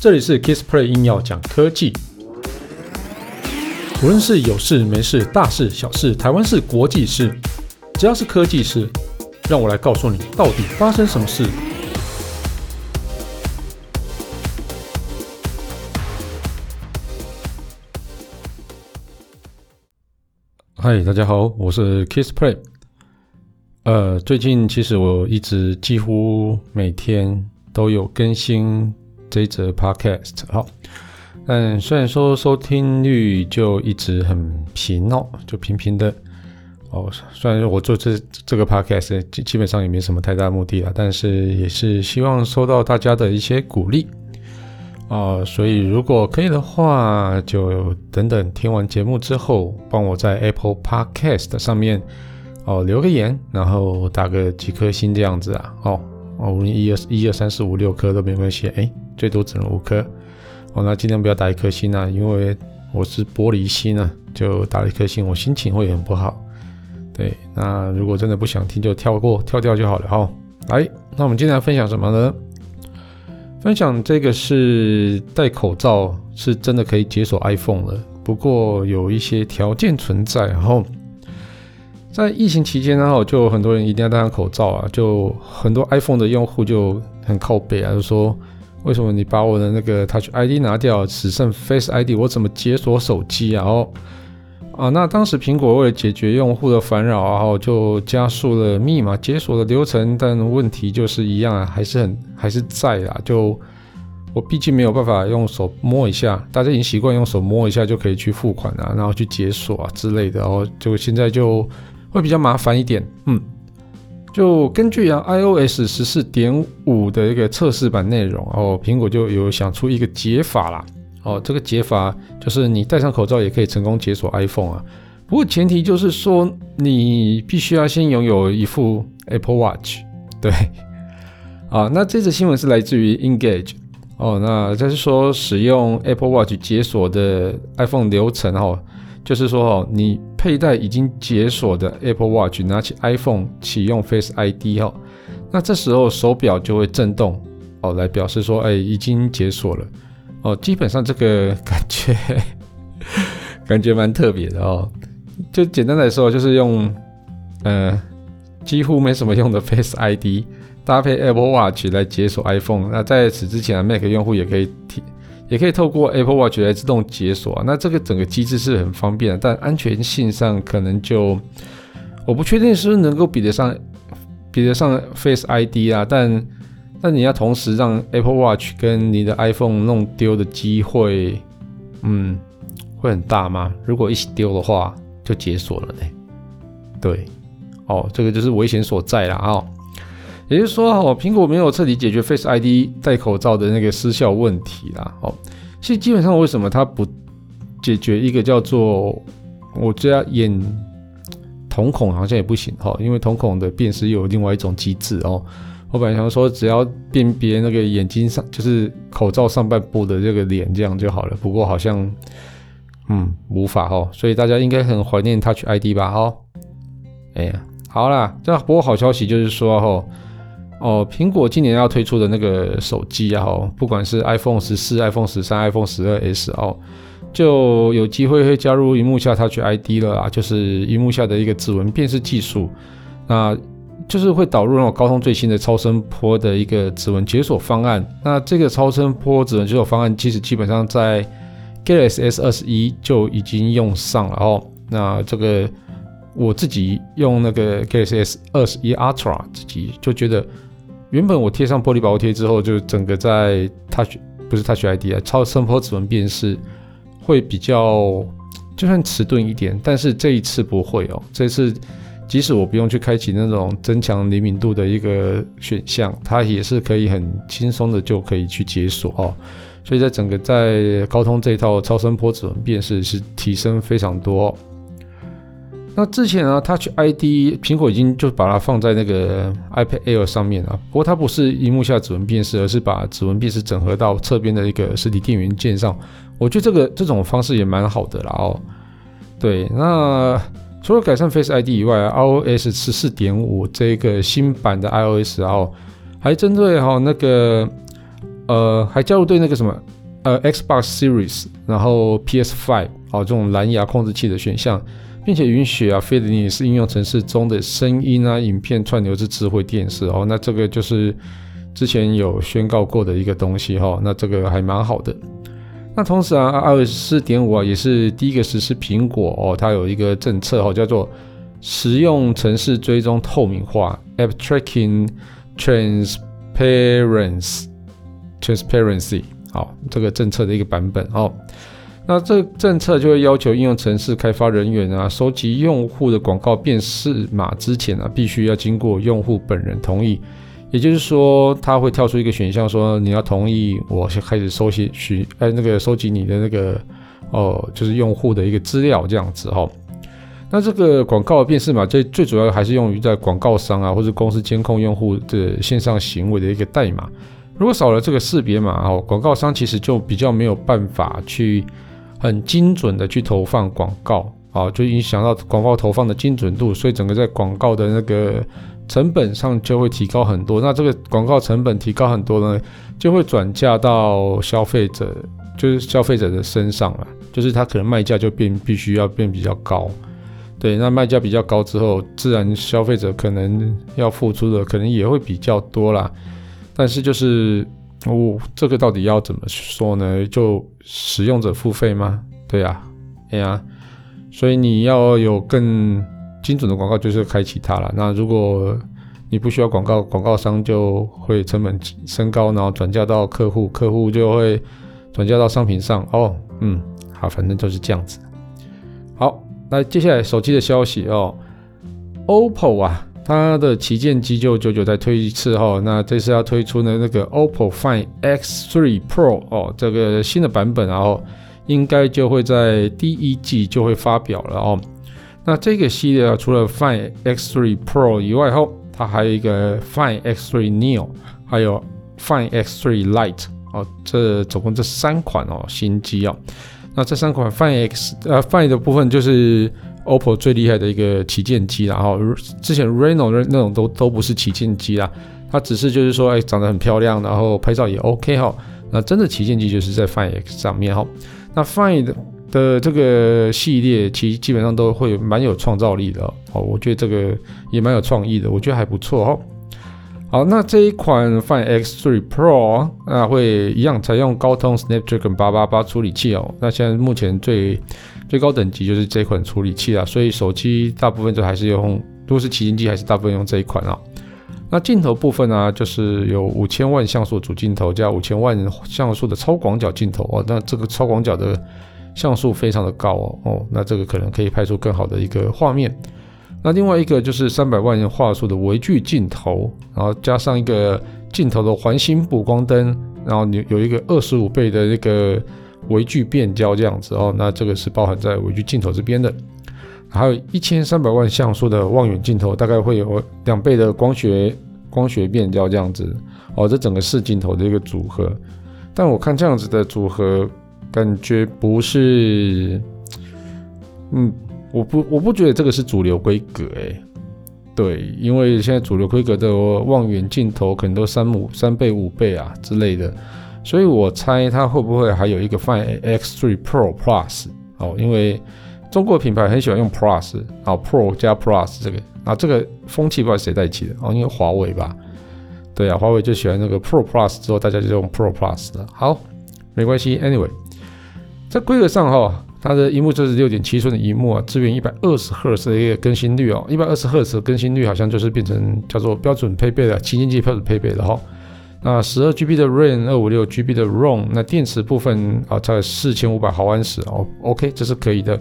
这里是 Kissplay 硬要讲科技，无论是有事没事、大事小事、台湾事、国际事，只要是科技事，让我来告诉你到底发生什么事。嗨，大家好，我是 Kissplay。呃，最近其实我一直几乎每天都有更新这一则 Podcast，好，嗯虽然说收听率就一直很平哦，就平平的哦。虽然我做这这个 Podcast 基基本上也没什么太大目的啊，但是也是希望收到大家的一些鼓励。啊、所以如果可以的话，就等等听完节目之后，帮我在 Apple Podcast 上面哦留个言，然后打个几颗星这样子啊。哦，哦，无论一二一二三四五六颗都没关系，哎，最多只能五颗。哦，那尽量不要打一颗星啊，因为我是玻璃心啊，就打了一颗星，我心情会很不好。对，那如果真的不想听，就跳过跳掉就好了哈、哦。来，那我们今天来分享什么呢？分享这个是戴口罩是真的可以解锁 iPhone 了，不过有一些条件存在。然后在疫情期间呢，然后就很多人一定要戴上口罩啊，就很多 iPhone 的用户就很靠北啊，就说为什么你把我的那个 Touch ID 拿掉，只剩 Face ID，我怎么解锁手机啊？哦啊，那当时苹果为了解决用户的烦扰，然后就加速了密码解锁的流程，但问题就是一样啊，还是很还是在啊。就我毕竟没有办法用手摸一下，大家已经习惯用手摸一下就可以去付款啊，然后去解锁啊之类的，然后就现在就会比较麻烦一点。嗯，就根据啊 iOS 十四点五的一个测试版内容，哦苹果就有想出一个解法啦。哦，这个解法就是你戴上口罩也可以成功解锁 iPhone 啊。不过前提就是说你必须要先拥有一副 Apple Watch。对，啊，那这则新闻是来自于 Engage。哦，那就是说使用 Apple Watch 解锁的 iPhone 流程哦，就是说哦，你佩戴已经解锁的 Apple Watch，拿起 iPhone 启用 Face ID 哦，那这时候手表就会震动哦，来表示说哎已经解锁了。哦，基本上这个感觉 感觉蛮特别的哦。就简单来说，就是用呃几乎没什么用的 Face ID 搭配 Apple Watch 来解锁 iPhone。那在此之前，Mac 用户也可以提也可以透过 Apple Watch 来自动解锁啊。那这个整个机制是很方便的，但安全性上可能就我不确定是不是能够比得上比得上 Face ID 啊，但。那你要同时让 Apple Watch 跟你的 iPhone 弄丢的机会，嗯，会很大吗？如果一起丢的话，就解锁了呢。对，哦，这个就是危险所在了啊、哦。也就是说，哦，苹果没有彻底解决 Face ID 戴口罩的那个失效问题啦。哦，其实基本上为什么它不解决一个叫做我这样眼瞳孔好像也不行哈、因为瞳孔的辨识有另外一种机制哦。我本来想说，只要辨别那个眼睛上，就是口罩上半部的这个脸，这样就好了。不过好像，嗯，无法哦。所以大家应该很怀念 Touch ID 吧？哦，哎呀，好啦，这不过好消息就是说，哦，哦，苹果今年要推出的那个手机啊，哦，不管是 iPhone 十四、iPhone 十三、iPhone 十二 S 哦，就有机会会加入萤幕下 Touch ID 了啊，就是萤幕下的一个指纹辨识技术。那就是会导入那种高通最新的超声波的一个指纹解锁方案。那这个超声波指纹解锁方案，其实基本上在 Galaxy S 二十一就已经用上了哦。那这个我自己用那个 Galaxy S 二十一 Ultra，自己就觉得，原本我贴上玻璃保护贴之后，就整个在 Touch 不是 Touch ID 啊，超声波指纹辨识会比较就算迟钝一点，但是这一次不会哦，这次。即使我不用去开启那种增强灵敏度的一个选项，它也是可以很轻松的就可以去解锁哦。所以在整个在高通这一套超声波指纹辨识是提升非常多。那之前啊，Touch ID 苹果已经就把它放在那个 iPad Air 上面了，不过它不是荧幕下指纹辨识，而是把指纹辨识整合到侧边的一个实体电源键上。我觉得这个这种方式也蛮好的啦哦。对，那。除了改善 Face ID 以外，iOS 十四点五这个新版的 iOS 然后还针对哈那个呃，还加入对那个什么，呃，Xbox Series，然后 PS5 哦，这种蓝牙控制器的选项，并且允许啊，Firdness 应用程式中的声音啊、影片串流至智慧电视哦。那这个就是之前有宣告过的一个东西哈、哦。那这个还蛮好的。那同时啊，iOS 四点五啊，也是第一个实施苹果哦，它有一个政策哦，叫做实用程式追踪透明化 （App Tracking Transparency）。Transparency，好，这个政策的一个版本哦。那这政策就会要求应用程式开发人员啊，收集用户的广告辨识码之前啊，必须要经过用户本人同意。也就是说，它会跳出一个选项，说你要同意我先开始收集许哎那个收集你的那个哦，就是用户的一个资料这样子哈、那这个广告辨识码最最主要还是用于在广告商啊或者公司监控用户的线上行为的一个代码。如果少了这个识别码哦，广告商其实就比较没有办法去很精准的去投放广告啊，就影响到广告投放的精准度，所以整个在广告的那个成本上就会提高很多。那这个广告成本提高很多呢，就会转嫁到消费者，就是消费者的身上了，就是他可能卖价就变必须要变比较高。对，那卖价比较高之后，自然消费者可能要付出的可能也会比较多啦。但是就是哦，这个到底要怎么说呢？就使用者付费吗？对呀，哎呀，所以你要有更精准的广告，就是开启它了。那如果你不需要广告，广告商就会成本升高，然后转嫁到客户，客户就会转嫁到商品上。哦，嗯，好，反正就是这样子。好，那接下来手机的消息哦，OPPO 啊。它的旗舰机就久久再推一次哈，那这次要推出的那个 OPPO Find X3 Pro 哦，这个新的版本，然后应该就会在第一季就会发表了哦。那这个系列啊，除了 Find X3 Pro 以外，后它还有一个 Find X3 Neo，还有 Find X3 Lite 哦，这总共这三款哦新机哦。那这三款 Find X 呃 Find 的部分就是。OPPO 最厉害的一个旗舰机，然后之前 Reno 那种都都不是旗舰机啦，它只是就是说，哎，长得很漂亮，然后拍照也 OK 哈。那真的旗舰机就是在 Find X 上面哈。那 Find 的这个系列其实基本上都会蛮有创造力的哦，我觉得这个也蛮有创意的，我觉得还不错哈。好，那这一款 Find X3 Pro 啊，会一样采用高通 Snapdragon 888处理器哦。那现在目前最最高等级就是这款处理器啊，所以手机大部分就还是用，如果是旗舰机还是大部分用这一款啊。那镜头部分呢、就是有五千万像素主镜头加五千万像素的超广角镜头哦。那这个超广角的像素非常的高哦哦，那这个可能可以拍出更好的一个画面。那另外一个就是三百万画素的微距镜头，然后加上一个镜头的环形补光灯，然后有有一个二十五倍的那个。微距变焦这样子哦，那这个是包含在微距镜头这边的，还有一千三百万像素的望远镜头，大概会有两倍的光学光学变焦这样子哦，这整个四镜头的一个组合，但我看这样子的组合感觉不是，嗯，我不我不觉得这个是主流规格诶，对，因为现在主流规格的望远镜头可能都三五三倍五倍啊之类的。所以我猜它会不会还有一个 Find X3 Pro Plus 哦，因为中国品牌很喜欢用 Plus 啊，Pro 加 Plus 这个啊，这个风气不知道谁带起的哦，因为华为吧，对啊，华为就喜欢那个 Pro Plus 之后，大家就用 Pro Plus 了。好，没关系，Anyway，在规格上哈，它的荧幕就是六点七寸的荧幕啊，支援一百二十赫兹的一个更新率哦，一百二十赫兹的更新率好像就是变成叫做标准配备的旗舰机标准配备的哈。那十二 GB 的 RAM，二五六 GB 的 ROM，那电池部分啊，在四千五百毫安时哦，OK，这是可以的，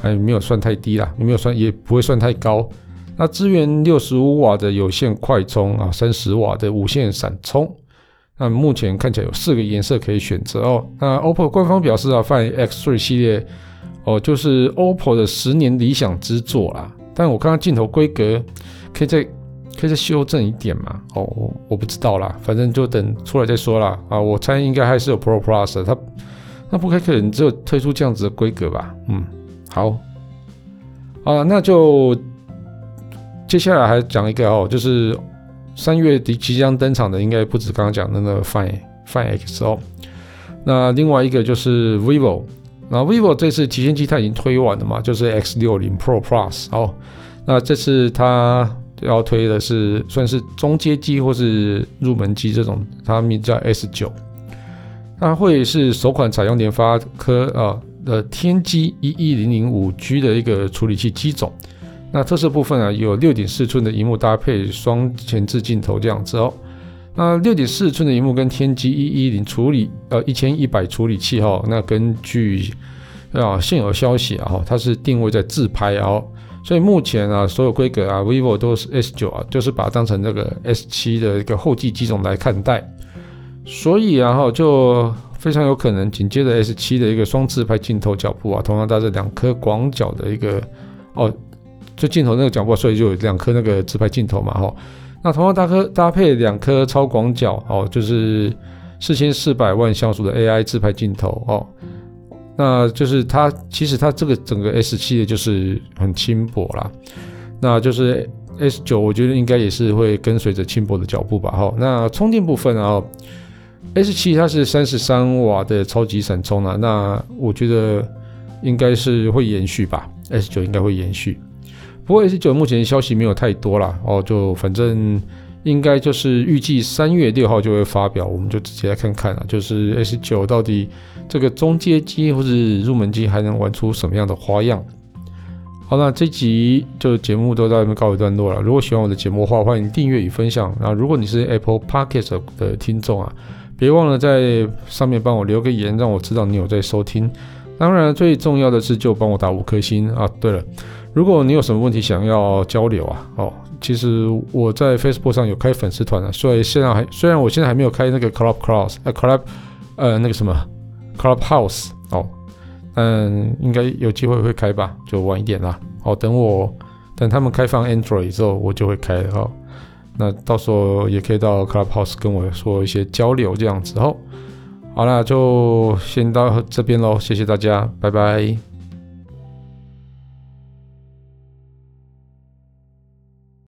还没有算太低啦，也没有算也不会算太高。那支援六十五瓦的有线快充啊，三十瓦的无线闪充。那目前看起来有四个颜色可以选择哦。那 OPPO 官方表示啊，Find X3 系列哦，就是 OPPO 的十年理想之作啦。但我看到镜头规格可以再。可以再修正一点嘛？哦，我我不知道啦，反正就等出来再说啦。啊，我猜应该还是有 Pro Plus，它那不太可能只有推出这样子的规格吧？嗯，好，啊，那就接下来还讲一个哦，就是三月底即将登场的，应该不止刚刚讲的那个 Find Find X 哦。那另外一个就是 Vivo，那 Vivo 这次旗舰机它已经推完了嘛，就是 X 六零 Pro Plus 哦。那这次它要推的是算是中阶机或是入门机这种，它名叫 S 九。它会是首款采用联发科啊的天玑一一零零五 G 的一个处理器机种。那特色部分啊，有六点四寸的荧幕搭配双前置镜头这样子哦。那六点四寸的荧幕跟天玑一一零处理呃一千一百处理器哈、哦，那根据啊现有消息啊，它是定位在自拍哦。所以目前啊，所有规格啊，vivo 都是 S 九啊，就是把它当成这个 S 七的一个后继机种来看待。所以然后就非常有可能紧接着 S 七的一个双自拍镜头脚步啊，同样搭着两颗广角的一个哦，就镜头那个脚步，所以就有两颗那个自拍镜头嘛哈。那同样搭颗搭配两颗超广角哦，就是四千四百万像素的 AI 自拍镜头哦。那就是它其实它这个整个 S 七的就是很轻薄啦，那就是 S 九我觉得应该也是会跟随着轻薄的脚步吧哈。那充电部分啊。S7 它是三十三瓦的超级闪充啊，那我觉得应该是会延续吧，S9 应该会延续。不过 S9 目前消息没有太多啦，哦，就反正应该就是预计三月六号就会发表，我们就直接来看看啊，就是 S9 到底这个中阶机或是入门机还能玩出什么样的花样。好，那这集就节目都到这边告一段落了。如果喜欢我的节目的话，欢迎订阅与分享。那如果你是 Apple Podcast 的听众啊。别忘了在上面帮我留个言，让我知道你有在收听。当然，最重要的是就帮我打五颗星啊！对了，如果你有什么问题想要交流啊，哦，其实我在 Facebook 上有开粉丝团啊，所以现在还虽然我现在还没有开那个 Club Cross 呃 Club 呃那个什么 Clubhouse 哦，嗯，应该有机会会开吧，就晚一点啦。哦，等我等他们开放 Android 之后，我就会开哦。那到时候也可以到 Clubhouse 跟我说一些交流这样子哦。好啦，就先到这边喽，谢谢大家，拜拜。